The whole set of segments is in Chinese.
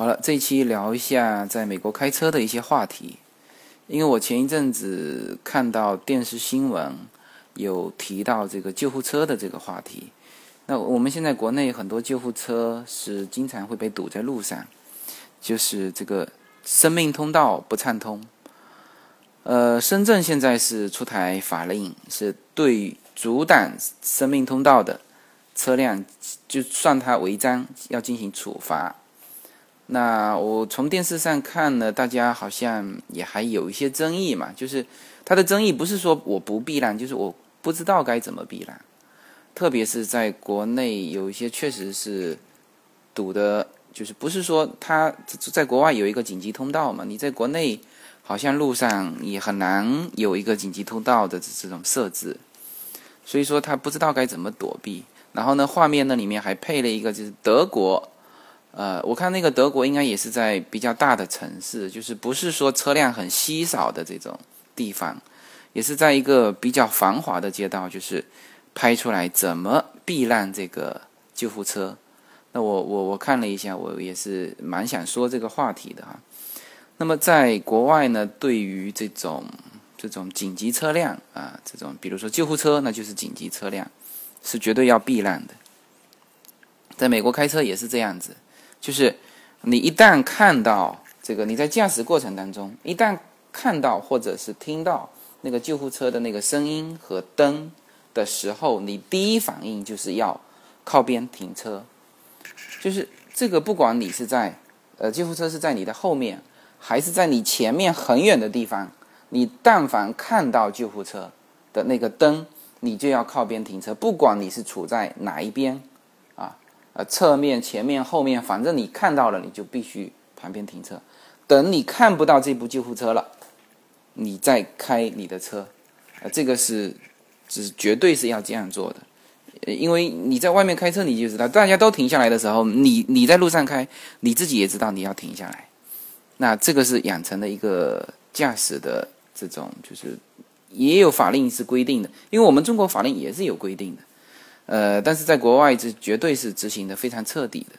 好了，这一期聊一下在美国开车的一些话题。因为我前一阵子看到电视新闻有提到这个救护车的这个话题。那我们现在国内很多救护车是经常会被堵在路上，就是这个生命通道不畅通。呃，深圳现在是出台法令，是对阻挡生命通道的车辆，就算它违章，要进行处罚。那我从电视上看呢，大家好像也还有一些争议嘛，就是它的争议不是说我不避让，就是我不知道该怎么避让。特别是在国内，有一些确实是堵的，就是不是说它在国外有一个紧急通道嘛？你在国内好像路上也很难有一个紧急通道的这种设置，所以说他不知道该怎么躲避。然后呢，画面那里面还配了一个就是德国。呃，我看那个德国应该也是在比较大的城市，就是不是说车辆很稀少的这种地方，也是在一个比较繁华的街道，就是拍出来怎么避让这个救护车。那我我我看了一下，我也是蛮想说这个话题的哈。那么在国外呢，对于这种这种紧急车辆啊，这种比如说救护车，那就是紧急车辆，是绝对要避让的。在美国开车也是这样子。就是你一旦看到这个，你在驾驶过程当中，一旦看到或者是听到那个救护车的那个声音和灯的时候，你第一反应就是要靠边停车。就是这个，不管你是在呃救护车是在你的后面，还是在你前面很远的地方，你但凡看到救护车的那个灯，你就要靠边停车，不管你是处在哪一边。呃，侧面、前面、后面，反正你看到了，你就必须旁边停车。等你看不到这部救护车了，你再开你的车。呃，这个是，是绝对是要这样做的。因为你在外面开车，你就知道，大家都停下来的时候，你你在路上开，你自己也知道你要停下来。那这个是养成的一个驾驶的这种，就是也有法令是规定的，因为我们中国法令也是有规定的。呃，但是在国外这绝对是执行的非常彻底的。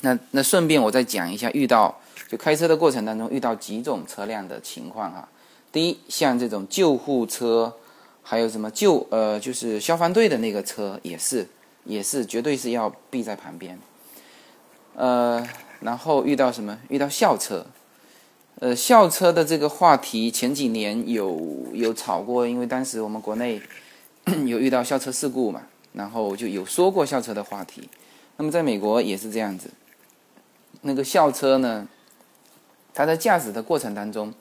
那那顺便我再讲一下，遇到就开车的过程当中遇到几种车辆的情况哈。第一，像这种救护车，还有什么救呃就是消防队的那个车也是也是绝对是要避在旁边。呃，然后遇到什么？遇到校车。呃，校车的这个话题前几年有有炒过，因为当时我们国内。有遇到校车事故嘛？然后就有说过校车的话题。那么在美国也是这样子。那个校车呢，它在驾驶的过程当中，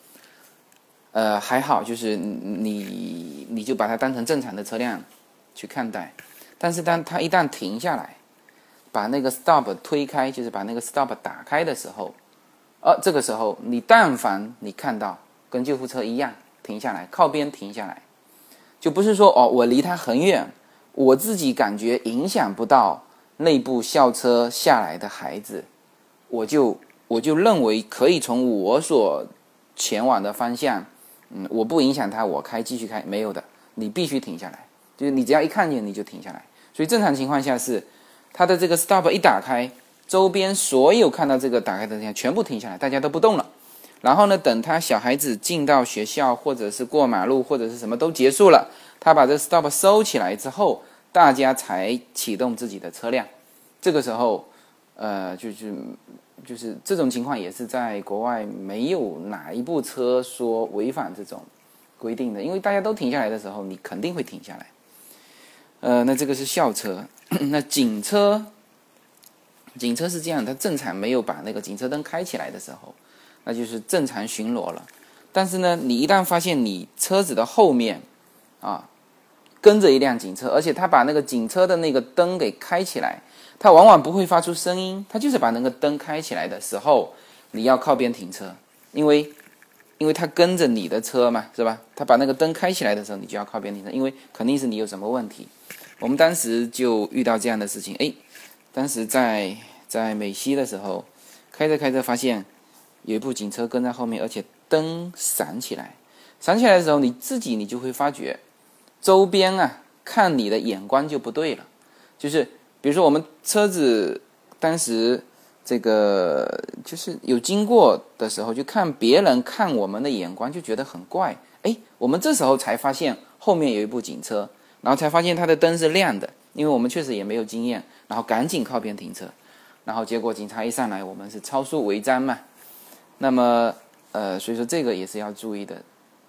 呃还好，就是你你就把它当成正常的车辆去看待。但是当它一旦停下来，把那个 stop 推开，就是把那个 stop 打开的时候，呃，这个时候你但凡你看到跟救护车一样停下来，靠边停下来。就不是说哦，我离他很远，我自己感觉影响不到内部校车下来的孩子，我就我就认为可以从我所前往的方向，嗯，我不影响他，我开继续开，没有的，你必须停下来，就是你只要一看见你就停下来。所以正常情况下是，他的这个 stop 一打开，周边所有看到这个打开的地方全部停下来，大家都不动了。然后呢，等他小孩子进到学校，或者是过马路，或者是什么都结束了，他把这 stop 收起来之后，大家才启动自己的车辆。这个时候，呃，就是就是这种情况也是在国外没有哪一部车说违反这种规定的，因为大家都停下来的时候，你肯定会停下来。呃，那这个是校车，那警车，警车是这样，它正常没有把那个警车灯开起来的时候。那就是正常巡逻了，但是呢，你一旦发现你车子的后面，啊，跟着一辆警车，而且他把那个警车的那个灯给开起来，他往往不会发出声音，他就是把那个灯开起来的时候，你要靠边停车，因为，因为他跟着你的车嘛，是吧？他把那个灯开起来的时候，你就要靠边停车，因为肯定是你有什么问题。我们当时就遇到这样的事情，哎，当时在在美西的时候，开着开着发现。有一部警车跟在后面，而且灯闪起来，闪起来的时候，你自己你就会发觉，周边啊，看你的眼光就不对了。就是比如说我们车子当时这个就是有经过的时候，就看别人看我们的眼光就觉得很怪。哎，我们这时候才发现后面有一部警车，然后才发现它的灯是亮的，因为我们确实也没有经验，然后赶紧靠边停车，然后结果警察一上来，我们是超速违章嘛。那么，呃，所以说这个也是要注意的。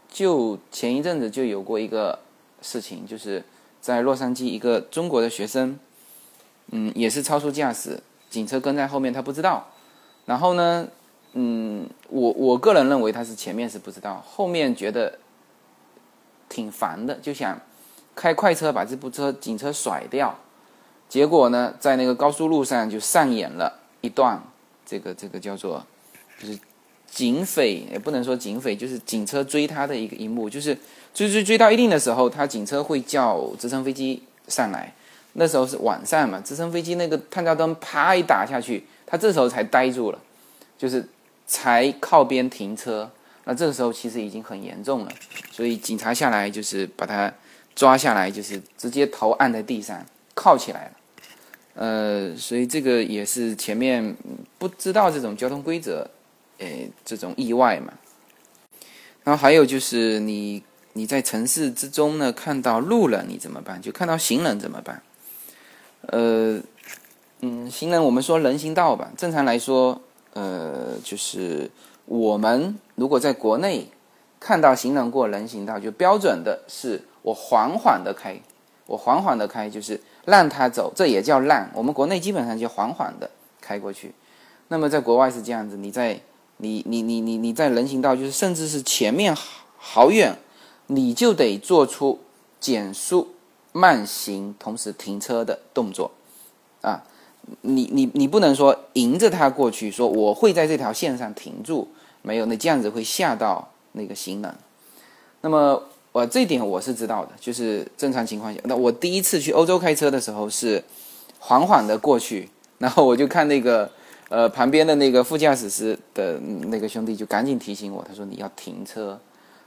就前一阵子就有过一个事情，就是在洛杉矶一个中国的学生，嗯，也是超速驾驶。警车跟在后面，他不知道。然后呢，嗯，我我个人认为他是前面是不知道，后面觉得挺烦的，就想开快车把这部车警车甩掉。结果呢，在那个高速路上就上演了一段这个这个叫做就是警匪也不能说警匪，就是警车追他的一个一幕，就是追追追到一定的时候，他警车会叫直升飞机上来。那时候是晚上嘛，直升飞机那个探照灯啪一打下去，他这时候才呆住了，就是才靠边停车。那这个时候其实已经很严重了，所以警察下来就是把他抓下来，就是直接头按在地上，铐起来了。呃，所以这个也是前面不知道这种交通规则，诶，这种意外嘛。然后还有就是你你在城市之中呢，看到路人你怎么办？就看到行人怎么办？呃，嗯，行人，我们说人行道吧。正常来说，呃，就是我们如果在国内看到行人过人行道，就标准的是我缓缓的开，我缓缓的开，就是让他走，这也叫让。我们国内基本上就缓缓的开过去。那么在国外是这样子，你在你你你你你在人行道，就是甚至是前面好远，你就得做出减速。慢行，同时停车的动作，啊，你你你不能说迎着他过去，说我会在这条线上停住，没有，那这样子会吓到那个行人。那么我这点我是知道的，就是正常情况下，那我第一次去欧洲开车的时候是缓缓的过去，然后我就看那个呃旁边的那个副驾驶室的那个兄弟就赶紧提醒我，他说你要停车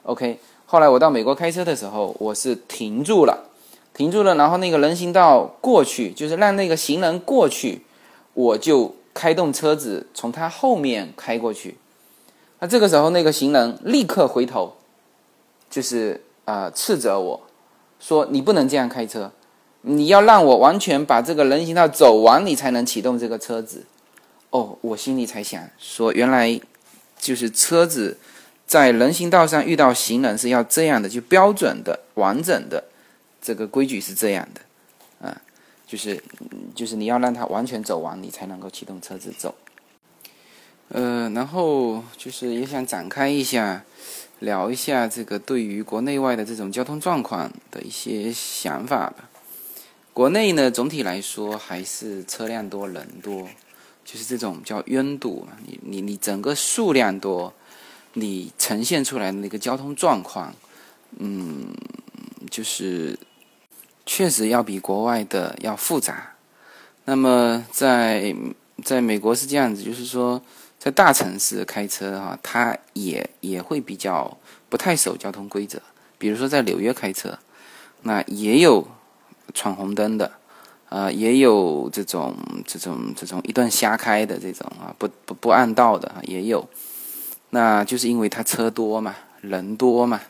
，OK。后来我到美国开车的时候，我是停住了。停住了，然后那个人行道过去，就是让那个行人过去，我就开动车子从他后面开过去。那这个时候，那个行人立刻回头，就是啊斥责我说：“你不能这样开车，你要让我完全把这个人行道走完，你才能启动这个车子。”哦，我心里才想说，原来就是车子在人行道上遇到行人是要这样的，就标准的、完整的。这个规矩是这样的，啊，就是就是你要让它完全走完，你才能够启动车子走。呃，然后就是也想展开一下，聊一下这个对于国内外的这种交通状况的一些想法吧。国内呢，总体来说还是车辆多人多，就是这种叫拥堵。你你你整个数量多，你呈现出来的那个交通状况，嗯，就是。确实要比国外的要复杂。那么在在美国是这样子，就是说在大城市开车哈，它也也会比较不太守交通规则。比如说在纽约开车，那也有闯红灯的，啊，也有这种这种这种一段瞎开的这种啊，不不不按道的也有。那就是因为它车多嘛，人多嘛，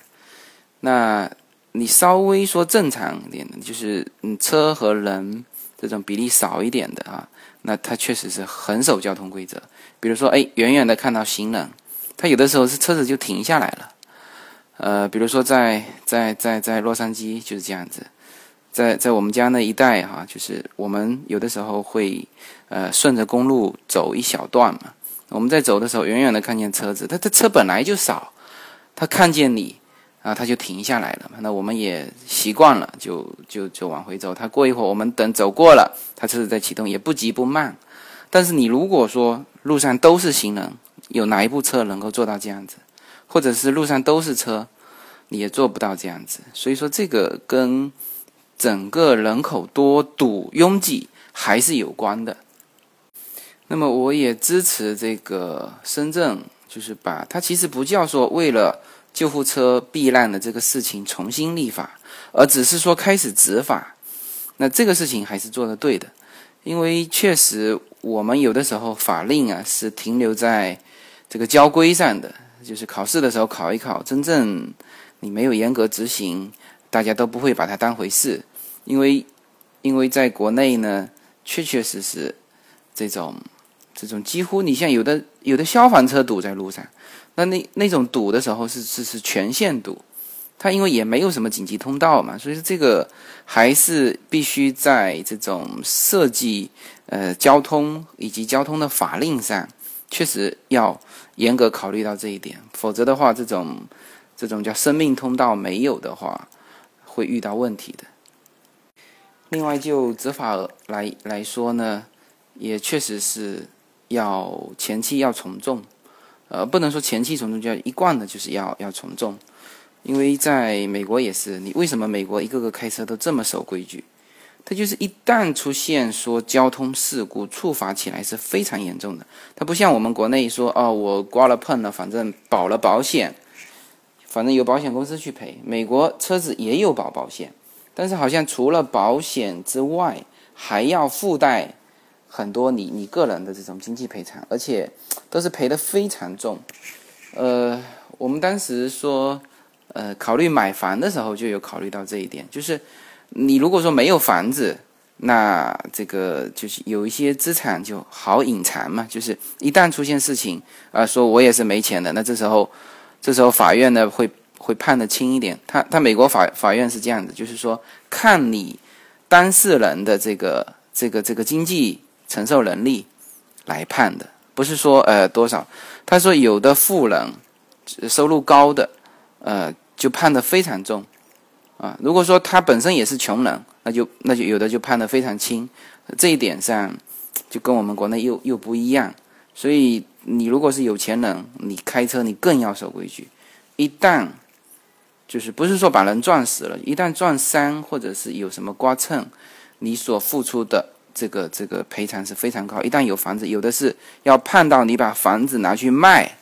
那。你稍微说正常一点的，就是嗯车和人这种比例少一点的啊，那他确实是很守交通规则。比如说，哎，远远的看到行人，他有的时候是车子就停下来了。呃，比如说在在在在洛杉矶就是这样子，在在我们家那一带哈，就是我们有的时候会呃顺着公路走一小段嘛。我们在走的时候，远远的看见车子，他他车本来就少，他看见你。啊他就停下来了，那我们也习惯了，就就就往回走。他过一会儿，我们等走过了，他车子再启动，也不急不慢。但是你如果说路上都是行人，有哪一部车能够做到这样子？或者是路上都是车，你也做不到这样子。所以说，这个跟整个人口多堵拥挤还是有关的。那么我也支持这个深圳，就是把它其实不叫说为了。救护车避难的这个事情重新立法，而只是说开始执法，那这个事情还是做的对的，因为确实我们有的时候法令啊是停留在这个交规上的，就是考试的时候考一考，真正你没有严格执行，大家都不会把它当回事，因为因为在国内呢，确确实实这种这种几乎你像有的有的消防车堵在路上，那那那种堵的时候是是是全线堵。它因为也没有什么紧急通道嘛，所以说这个还是必须在这种设计呃交通以及交通的法令上，确实要严格考虑到这一点，否则的话，这种这种叫生命通道没有的话，会遇到问题的。另外，就执法来来说呢，也确实是要前期要从重，呃，不能说前期从重，就要一贯的就是要要从重。因为在美国也是，你为什么美国一个个开车都这么守规矩？它就是一旦出现说交通事故，处罚起来是非常严重的。它不像我们国内说哦，我刮了碰了，反正保了保险，反正由保险公司去赔。美国车子也有保保险，但是好像除了保险之外，还要附带很多你你个人的这种经济赔偿，而且都是赔的非常重。呃，我们当时说。呃，考虑买房的时候就有考虑到这一点，就是你如果说没有房子，那这个就是有一些资产就好隐藏嘛，就是一旦出现事情，啊，说我也是没钱的，那这时候，这时候法院呢会会判的轻一点。他他美国法法院是这样子，就是说看你当事人的这个这个这个经济承受能力来判的，不是说呃多少。他说有的富人收入高的，呃。就判的非常重，啊，如果说他本身也是穷人，那就那就有的就判的非常轻，这一点上就跟我们国内又又不一样。所以你如果是有钱人，你开车你更要守规矩。一旦就是不是说把人撞死了，一旦撞伤或者是有什么刮蹭，你所付出的这个这个赔偿是非常高。一旦有房子，有的是要判到你把房子拿去卖，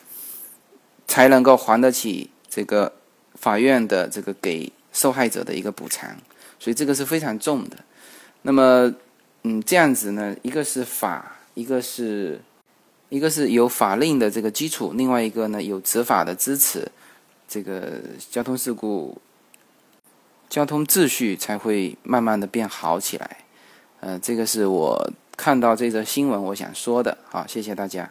才能够还得起这个。法院的这个给受害者的一个补偿，所以这个是非常重的。那么，嗯，这样子呢，一个是法，一个是，一个是有法令的这个基础，另外一个呢有执法的支持，这个交通事故、交通秩序才会慢慢的变好起来。呃，这个是我看到这则新闻我想说的。好，谢谢大家。